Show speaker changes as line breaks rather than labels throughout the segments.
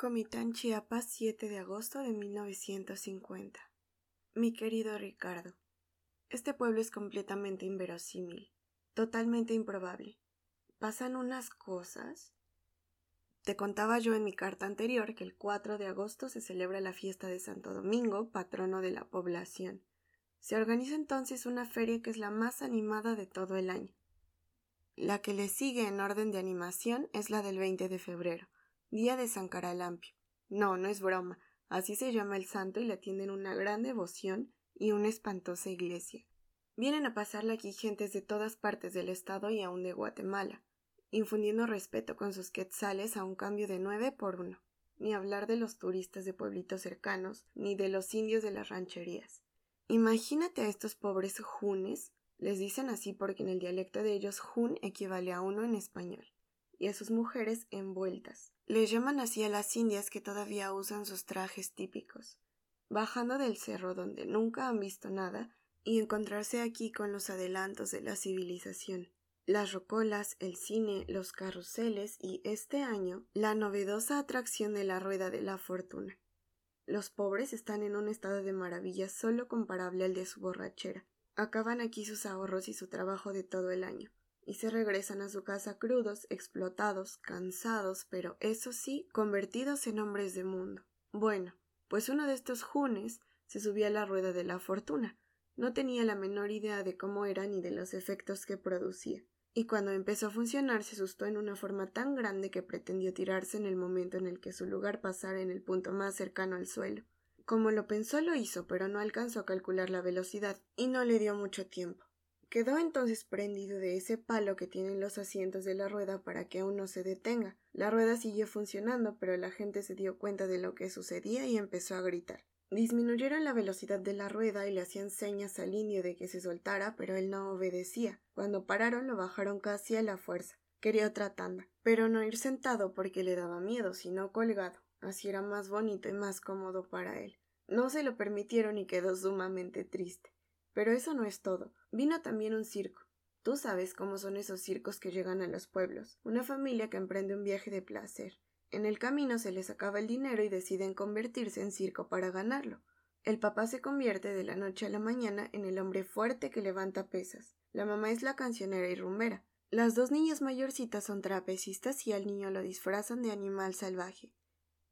Comitán, Chiapas, 7 de agosto de 1950. Mi querido Ricardo, este pueblo es completamente inverosímil, totalmente improbable. Pasan unas cosas. Te contaba yo en mi carta anterior que el 4 de agosto se celebra la fiesta de Santo Domingo, patrono de la población. Se organiza entonces una feria que es la más animada de todo el año. La que le sigue en orden de animación es la del 20 de febrero Día de San Caralampio. No, no es broma. Así se llama el santo y le tienen una gran devoción y una espantosa iglesia. Vienen a pasarle aquí gentes de todas partes del estado y aun de Guatemala, infundiendo respeto con sus quetzales a un cambio de nueve por uno. Ni hablar de los turistas de pueblitos cercanos, ni de los indios de las rancherías. Imagínate a estos pobres junes, les dicen así porque en el dialecto de ellos jun equivale a uno en español y a sus mujeres envueltas. Les llaman así a las indias que todavía usan sus trajes típicos. Bajando del cerro donde nunca han visto nada y encontrarse aquí con los adelantos de la civilización. Las rocolas, el cine, los carruseles y este año la novedosa atracción de la rueda de la fortuna. Los pobres están en un estado de maravilla solo comparable al de su borrachera. Acaban aquí sus ahorros y su trabajo de todo el año y se regresan a su casa crudos, explotados, cansados, pero eso sí, convertidos en hombres de mundo. Bueno, pues uno de estos junes se subía a la rueda de la fortuna. No tenía la menor idea de cómo era ni de los efectos que producía. Y cuando empezó a funcionar se asustó en una forma tan grande que pretendió tirarse en el momento en el que su lugar pasara en el punto más cercano al suelo. Como lo pensó lo hizo, pero no alcanzó a calcular la velocidad, y no le dio mucho tiempo. Quedó entonces prendido de ese palo que tienen los asientos de la rueda para que aún no se detenga. La rueda siguió funcionando, pero la gente se dio cuenta de lo que sucedía y empezó a gritar. Disminuyeron la velocidad de la rueda y le hacían señas al indio de que se soltara, pero él no obedecía. Cuando pararon lo bajaron casi a la fuerza. Quería otra tanda, pero no ir sentado porque le daba miedo, sino colgado. Así era más bonito y más cómodo para él. No se lo permitieron y quedó sumamente triste. Pero eso no es todo. Vino también un circo. Tú sabes cómo son esos circos que llegan a los pueblos. Una familia que emprende un viaje de placer. En el camino se les acaba el dinero y deciden convertirse en circo para ganarlo. El papá se convierte de la noche a la mañana en el hombre fuerte que levanta pesas. La mamá es la cancionera y rumbera. Las dos niñas mayorcitas son trapecistas y al niño lo disfrazan de animal salvaje.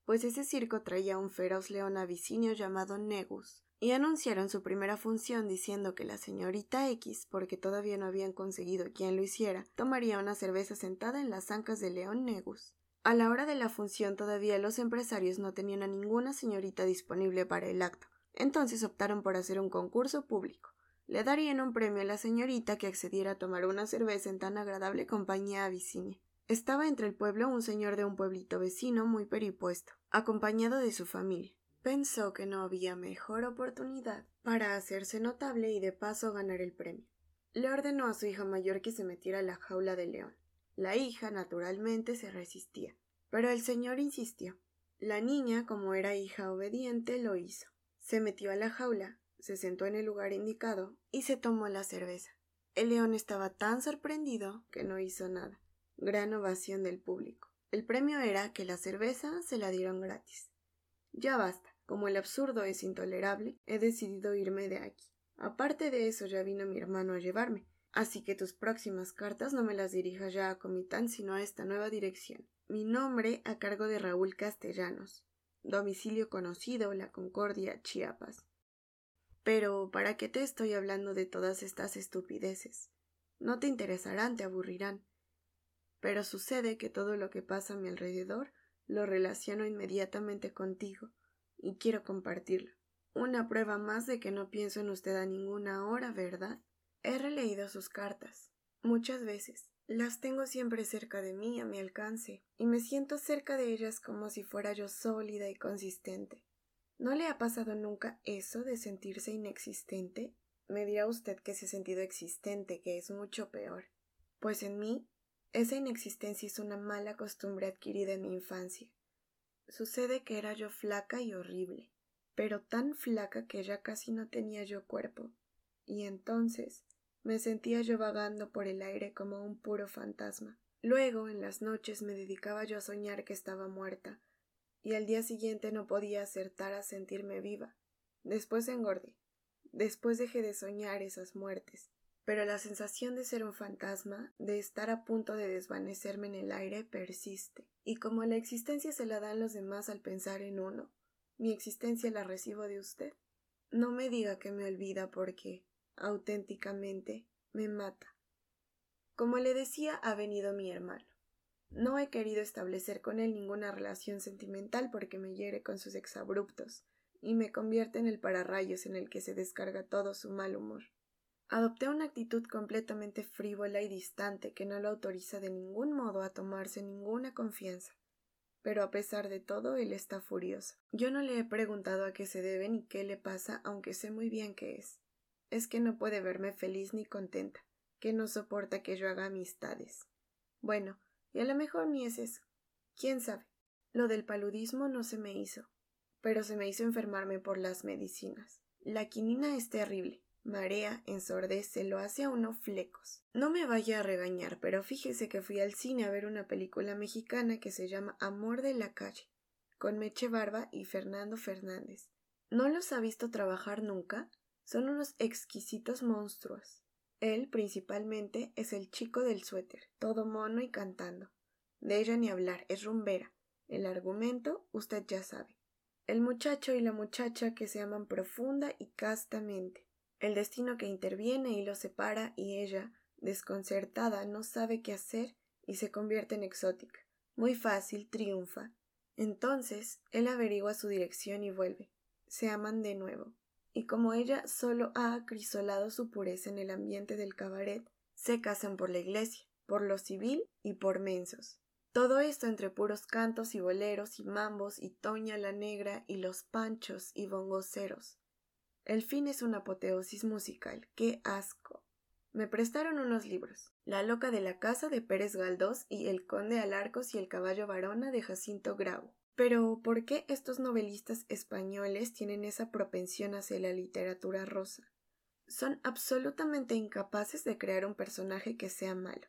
Pues ese circo traía un feroz león abisinio llamado Negus y anunciaron su primera función diciendo que la señorita X, porque todavía no habían conseguido quien lo hiciera, tomaría una cerveza sentada en las ancas de León Negus. A la hora de la función todavía los empresarios no tenían a ninguna señorita disponible para el acto, entonces optaron por hacer un concurso público. Le darían un premio a la señorita que accediera a tomar una cerveza en tan agradable compañía abisinia. Estaba entre el pueblo un señor de un pueblito vecino muy peripuesto, acompañado de su familia. Pensó que no había mejor oportunidad para hacerse notable y de paso ganar el premio. Le ordenó a su hija mayor que se metiera a la jaula del león. La hija, naturalmente, se resistía, pero el señor insistió. La niña, como era hija obediente, lo hizo. Se metió a la jaula, se sentó en el lugar indicado y se tomó la cerveza. El león estaba tan sorprendido que no hizo nada. Gran ovación del público. El premio era que la cerveza se la dieron gratis. Ya basta. Como el absurdo es intolerable, he decidido irme de aquí. Aparte de eso, ya vino mi hermano a llevarme. Así que tus próximas cartas no me las dirijas ya a Comitán, sino a esta nueva dirección. Mi nombre a cargo de Raúl Castellanos. Domicilio conocido, La Concordia, Chiapas. Pero, ¿para qué te estoy hablando de todas estas estupideces? No te interesarán, te aburrirán. Pero sucede que todo lo que pasa a mi alrededor lo relaciono inmediatamente contigo y quiero compartirlo. Una prueba más de que no pienso en usted a ninguna hora, ¿verdad? He releído sus cartas. Muchas veces. Las tengo siempre cerca de mí, a mi alcance, y me siento cerca de ellas como si fuera yo sólida y consistente. ¿No le ha pasado nunca eso de sentirse inexistente? Me dirá usted que se ha sentido existente, que es mucho peor. Pues en mí esa inexistencia es una mala costumbre adquirida en mi infancia. Sucede que era yo flaca y horrible, pero tan flaca que ya casi no tenía yo cuerpo, y entonces me sentía yo vagando por el aire como un puro fantasma. Luego, en las noches, me dedicaba yo a soñar que estaba muerta, y al día siguiente no podía acertar a sentirme viva. Después engordé. Después dejé de soñar esas muertes. Pero la sensación de ser un fantasma, de estar a punto de desvanecerme en el aire, persiste. Y como la existencia se la dan los demás al pensar en uno, mi existencia la recibo de usted. No me diga que me olvida porque, auténticamente, me mata. Como le decía, ha venido mi hermano. No he querido establecer con él ninguna relación sentimental porque me hiere con sus exabruptos y me convierte en el pararrayos en el que se descarga todo su mal humor. Adopté una actitud completamente frívola y distante que no lo autoriza de ningún modo a tomarse ninguna confianza. Pero a pesar de todo, él está furioso. Yo no le he preguntado a qué se debe ni qué le pasa, aunque sé muy bien qué es. Es que no puede verme feliz ni contenta, que no soporta que yo haga amistades. Bueno, y a lo mejor ni es eso. ¿Quién sabe? Lo del paludismo no se me hizo, pero se me hizo enfermarme por las medicinas. La quinina es terrible. Marea, ensordece, lo hace a uno flecos. No me vaya a regañar, pero fíjese que fui al cine a ver una película mexicana que se llama Amor de la calle, con Meche Barba y Fernando Fernández. ¿No los ha visto trabajar nunca? Son unos exquisitos monstruos. Él, principalmente, es el chico del suéter, todo mono y cantando. De ella ni hablar, es rumbera. El argumento, usted ya sabe. El muchacho y la muchacha que se aman profunda y castamente. El destino que interviene y los separa y ella, desconcertada, no sabe qué hacer y se convierte en exótica. Muy fácil, triunfa. Entonces, él averigua su dirección y vuelve. Se aman de nuevo y como ella solo ha acrisolado su pureza en el ambiente del cabaret, se casan por la iglesia, por lo civil y por mensos. Todo esto entre puros cantos y boleros y mambos y Toña la Negra y los panchos y bongoceros. El fin es una apoteosis musical. ¡Qué asco! Me prestaron unos libros. La loca de la casa de Pérez Galdós y El conde Alarcos y el caballo varona de Jacinto Grau. Pero ¿por qué estos novelistas españoles tienen esa propensión hacia la literatura rosa? Son absolutamente incapaces de crear un personaje que sea malo.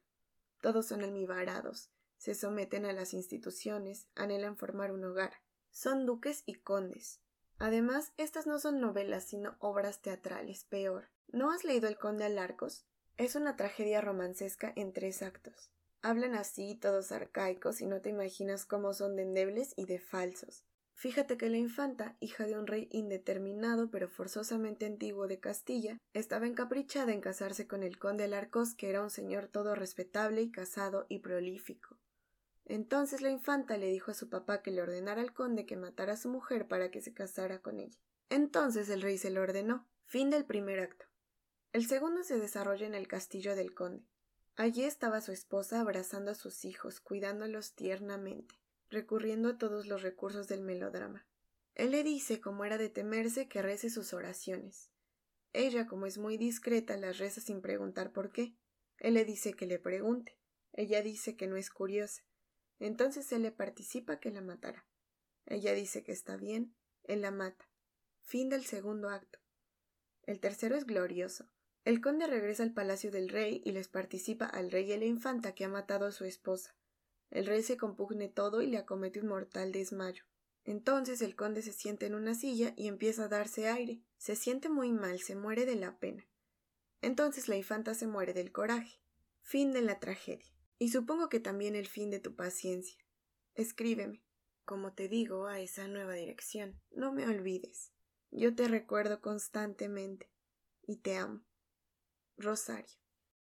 Todos son almibarados, se someten a las instituciones, anhelan formar un hogar. Son duques y condes. Además, estas no son novelas, sino obras teatrales, peor. ¿No has leído El conde Alarcos? Es una tragedia romancesca en tres actos. Hablan así, todos arcaicos, y no te imaginas cómo son de endebles y de falsos. Fíjate que la infanta, hija de un rey indeterminado pero forzosamente antiguo de Castilla, estaba encaprichada en casarse con el conde Alarcos, que era un señor todo respetable y casado y prolífico. Entonces la infanta le dijo a su papá que le ordenara al conde que matara a su mujer para que se casara con ella. Entonces el rey se lo ordenó. Fin del primer acto. El segundo se desarrolla en el castillo del conde. Allí estaba su esposa abrazando a sus hijos, cuidándolos tiernamente, recurriendo a todos los recursos del melodrama. Él le dice, como era de temerse, que rece sus oraciones. Ella, como es muy discreta, las reza sin preguntar por qué. Él le dice que le pregunte. Ella dice que no es curiosa. Entonces él le participa que la matará. Ella dice que está bien, él la mata. Fin del segundo acto. El tercero es glorioso. El conde regresa al palacio del rey y les participa al rey y a la infanta que ha matado a su esposa. El rey se compugne todo y le acomete un mortal desmayo. Entonces el conde se sienta en una silla y empieza a darse aire. Se siente muy mal, se muere de la pena. Entonces la infanta se muere del coraje. Fin de la tragedia. Y supongo que también el fin de tu paciencia. Escríbeme, como te digo, a esa nueva dirección. No me olvides. Yo te recuerdo constantemente. Y te amo. Rosario.